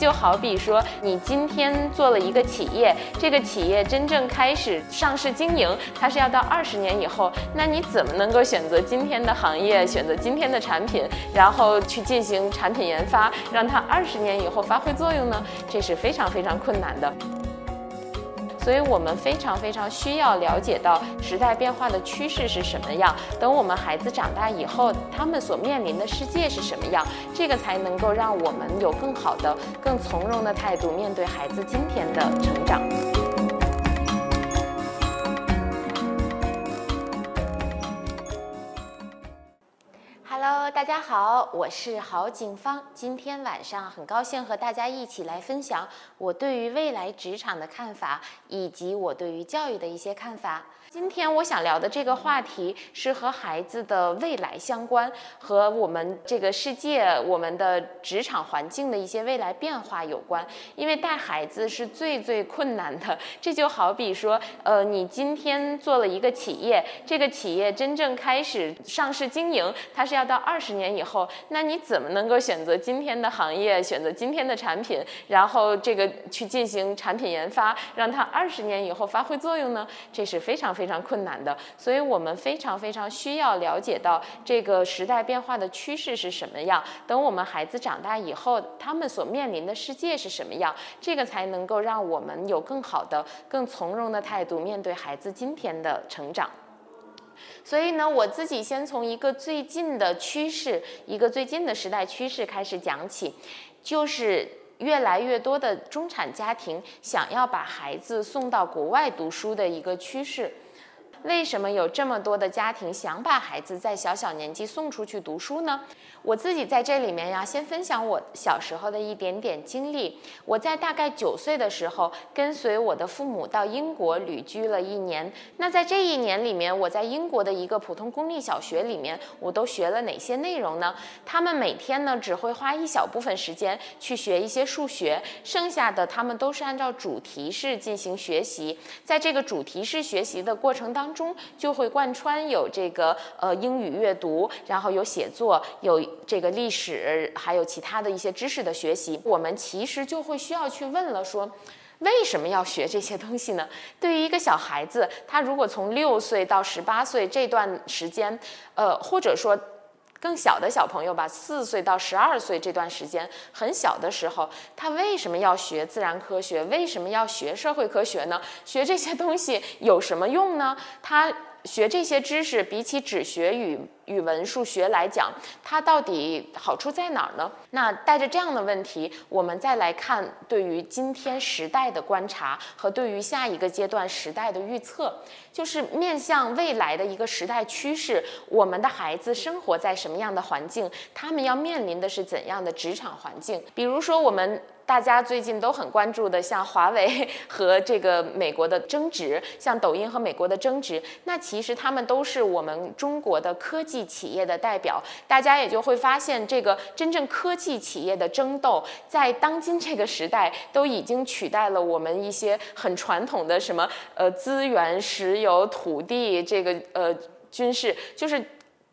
就好比说，你今天做了一个企业，这个企业真正开始上市经营，它是要到二十年以后。那你怎么能够选择今天的行业，选择今天的产品，然后去进行产品研发，让它二十年以后发挥作用呢？这是非常非常困难的。所以我们非常非常需要了解到时代变化的趋势是什么样。等我们孩子长大以后，他们所面临的世界是什么样，这个才能够让我们有更好的、更从容的态度面对孩子今天的成长。大家好，我是郝景芳。今天晚上很高兴和大家一起来分享我对于未来职场的看法，以及我对于教育的一些看法。今天我想聊的这个话题是和孩子的未来相关，和我们这个世界、我们的职场环境的一些未来变化有关。因为带孩子是最最困难的，这就好比说，呃，你今天做了一个企业，这个企业真正开始上市经营，它是要到二十十年以后。那你怎么能够选择今天的行业，选择今天的产品，然后这个去进行产品研发，让它二十年以后发挥作用呢？这是非常。非常困难的，所以我们非常非常需要了解到这个时代变化的趋势是什么样。等我们孩子长大以后，他们所面临的世界是什么样，这个才能够让我们有更好的、更从容的态度面对孩子今天的成长。所以呢，我自己先从一个最近的趋势，一个最近的时代趋势开始讲起，就是越来越多的中产家庭想要把孩子送到国外读书的一个趋势。为什么有这么多的家庭想把孩子在小小年纪送出去读书呢？我自己在这里面呀，先分享我小时候的一点点经历。我在大概九岁的时候，跟随我的父母到英国旅居了一年。那在这一年里面，我在英国的一个普通公立小学里面，我都学了哪些内容呢？他们每天呢，只会花一小部分时间去学一些数学，剩下的他们都是按照主题式进行学习。在这个主题式学习的过程当，中就会贯穿有这个呃英语阅读，然后有写作，有。这个历史还有其他的一些知识的学习，我们其实就会需要去问了：说为什么要学这些东西呢？对于一个小孩子，他如果从六岁到十八岁这段时间，呃，或者说更小的小朋友吧，四岁到十二岁这段时间很小的时候，他为什么要学自然科学？为什么要学社会科学呢？学这些东西有什么用呢？他。学这些知识，比起只学语语文、数学来讲，它到底好处在哪儿呢？那带着这样的问题，我们再来看对于今天时代的观察和对于下一个阶段时代的预测，就是面向未来的一个时代趋势。我们的孩子生活在什么样的环境？他们要面临的是怎样的职场环境？比如说我们。大家最近都很关注的，像华为和这个美国的争执，像抖音和美国的争执，那其实他们都是我们中国的科技企业的代表。大家也就会发现，这个真正科技企业的争斗，在当今这个时代，都已经取代了我们一些很传统的什么呃资源、石油、土地这个呃军事，就是。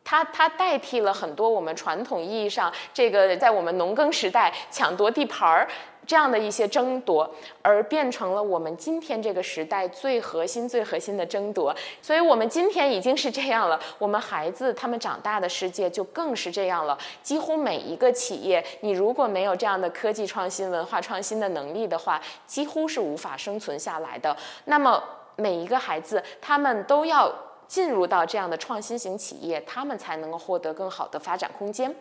它它代替了很多我们传统意义上这个在我们农耕时代抢夺地盘儿这样的一些争夺，而变成了我们今天这个时代最核心、最核心的争夺。所以，我们今天已经是这样了，我们孩子他们长大的世界就更是这样了。几乎每一个企业，你如果没有这样的科技创新、文化创新的能力的话，几乎是无法生存下来的。那么，每一个孩子他们都要。进入到这样的创新型企业，他们才能够获得更好的发展空间。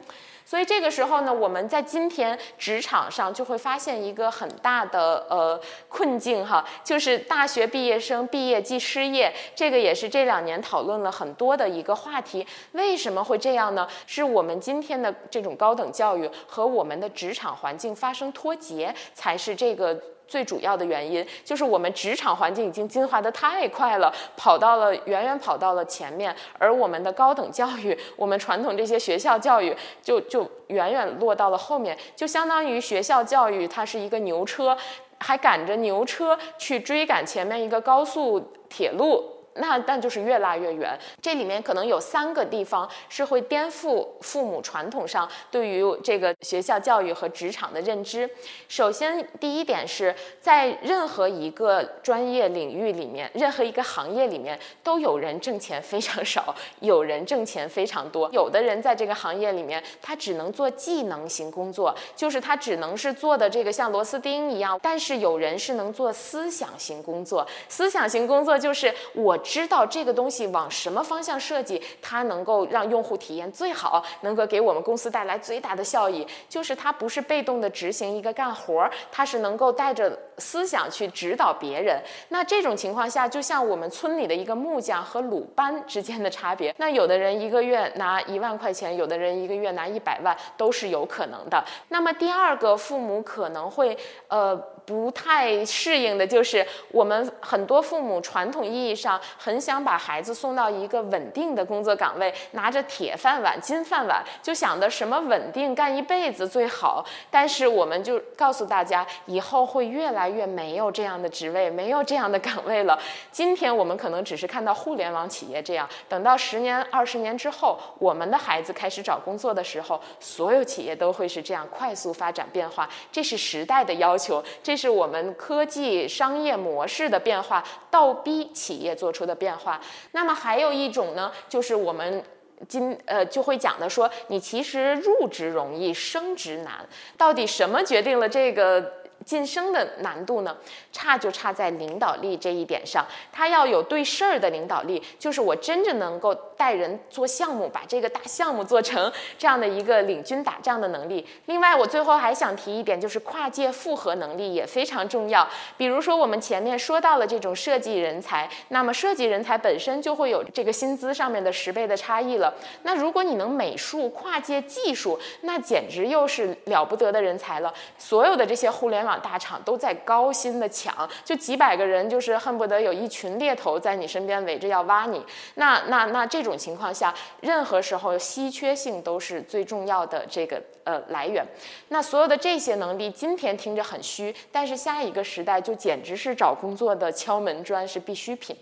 所以这个时候呢，我们在今天职场上就会发现一个很大的呃困境哈，就是大学毕业生毕业即失业，这个也是这两年讨论了很多的一个话题。为什么会这样呢？是我们今天的这种高等教育和我们的职场环境发生脱节，才是这个。最主要的原因就是我们职场环境已经进化的太快了，跑到了远远跑到了前面，而我们的高等教育，我们传统这些学校教育就就远远落到了后面，就相当于学校教育它是一个牛车，还赶着牛车去追赶前面一个高速铁路。那但就是越拉越远。这里面可能有三个地方是会颠覆父母传统上对于这个学校教育和职场的认知。首先，第一点是在任何一个专业领域里面，任何一个行业里面，都有人挣钱非常少，有人挣钱非常多。有的人在这个行业里面，他只能做技能型工作，就是他只能是做的这个像螺丝钉一样。但是有人是能做思想型工作，思想型工作就是我知道这个东西往什么方向设计，它能够让用户体验最好，能够给我们公司带来最大的效益。就是它不是被动的执行一个干活儿，它是能够带着思想去指导别人。那这种情况下，就像我们村里的一个木匠和鲁班之间的差别。那有的人一个月拿一万块钱，有的人一个月拿一百万，都是有可能的。那么第二个，父母可能会呃。不太适应的就是我们很多父母传统意义上很想把孩子送到一个稳定的工作岗位，拿着铁饭碗、金饭碗，就想的什么稳定干一辈子最好。但是我们就告诉大家，以后会越来越没有这样的职位，没有这样的岗位了。今天我们可能只是看到互联网企业这样，等到十年、二十年之后，我们的孩子开始找工作的时候，所有企业都会是这样快速发展变化。这是时代的要求。这是我们科技商业模式的变化，倒逼企业做出的变化。那么还有一种呢，就是我们今呃就会讲的说，你其实入职容易，升职难。到底什么决定了这个？晋升的难度呢，差就差在领导力这一点上。他要有对事儿的领导力，就是我真正能够带人做项目，把这个大项目做成这样的一个领军打仗的能力。另外，我最后还想提一点，就是跨界复合能力也非常重要。比如说，我们前面说到了这种设计人才，那么设计人才本身就会有这个薪资上面的十倍的差异了。那如果你能美术跨界技术，那简直又是了不得的人才了。所有的这些互联网。大厂都在高薪的抢，就几百个人，就是恨不得有一群猎头在你身边围着要挖你。那那那这种情况下，任何时候稀缺性都是最重要的这个呃来源。那所有的这些能力，今天听着很虚，但是下一个时代就简直是找工作的敲门砖，是必需品。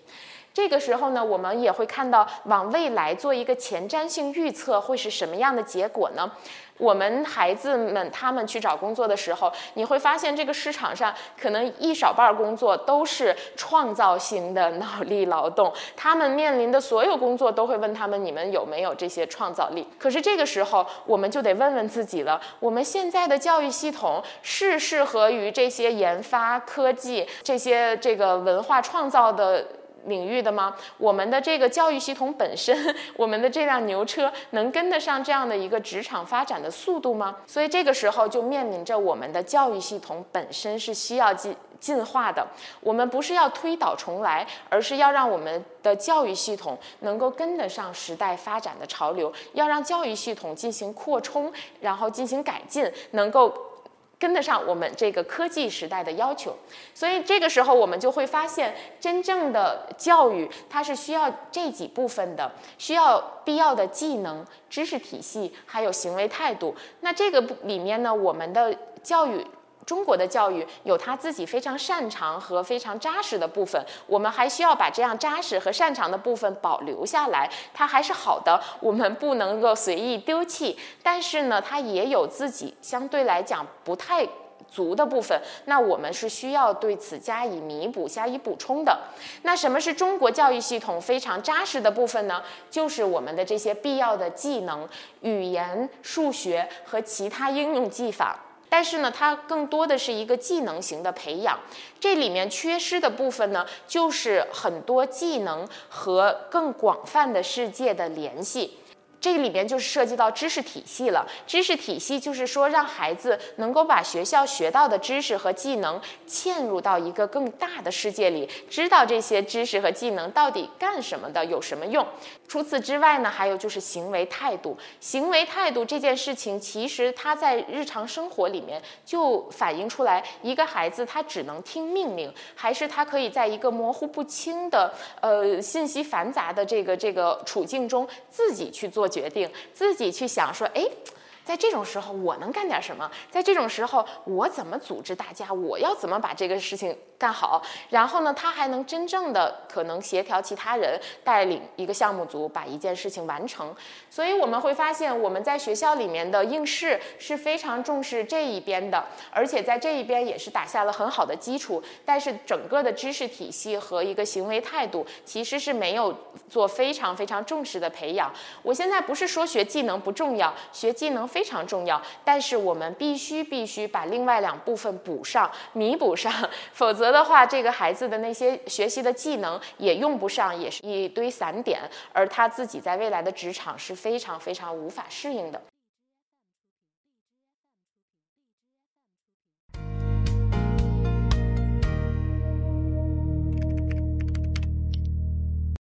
这个时候呢，我们也会看到往未来做一个前瞻性预测，会是什么样的结果呢？我们孩子们他们去找工作的时候，你会发现这个市场上可能一少半工作都是创造性的脑力劳动，他们面临的所有工作都会问他们：你们有没有这些创造力？可是这个时候，我们就得问问自己了：我们现在的教育系统是适合于这些研发科技、这些这个文化创造的？领域的吗？我们的这个教育系统本身，我们的这辆牛车能跟得上这样的一个职场发展的速度吗？所以这个时候就面临着我们的教育系统本身是需要进进化的。我们不是要推倒重来，而是要让我们的教育系统能够跟得上时代发展的潮流，要让教育系统进行扩充，然后进行改进，能够。跟得上我们这个科技时代的要求，所以这个时候我们就会发现，真正的教育它是需要这几部分的，需要必要的技能、知识体系，还有行为态度。那这个里面呢，我们的教育。中国的教育有他自己非常擅长和非常扎实的部分，我们还需要把这样扎实和擅长的部分保留下来，它还是好的，我们不能够随意丢弃。但是呢，它也有自己相对来讲不太足的部分，那我们是需要对此加以弥补、加以补充的。那什么是中国教育系统非常扎实的部分呢？就是我们的这些必要的技能，语言、数学和其他应用技法。但是呢，它更多的是一个技能型的培养，这里面缺失的部分呢，就是很多技能和更广泛的世界的联系。这里边就涉及到知识体系了。知识体系就是说，让孩子能够把学校学到的知识和技能嵌入到一个更大的世界里，知道这些知识和技能到底干什么的，有什么用。除此之外呢，还有就是行为态度。行为态度这件事情，其实他在日常生活里面就反映出来，一个孩子他只能听命令，还是他可以在一个模糊不清的、呃信息繁杂的这个这个处境中自己去做。决定自己去想说，哎，在这种时候，我能干点什么？在这种时候，我怎么组织大家？我要怎么把这个事情干好？然后呢，他还能真正的可能协调其他人，带领一个项目组把一件事情完成。所以我们会发现，我们在学校里面的应试是非常重视这一边的，而且在这一边也是打下了很好的基础。但是整个的知识体系和一个行为态度，其实是没有做非常非常重视的培养。我现在不是说学技能不重要，学技能。非常重要，但是我们必须必须把另外两部分补上、弥补上，否则的话，这个孩子的那些学习的技能也用不上，也是一堆散点，而他自己在未来的职场是非常非常无法适应的。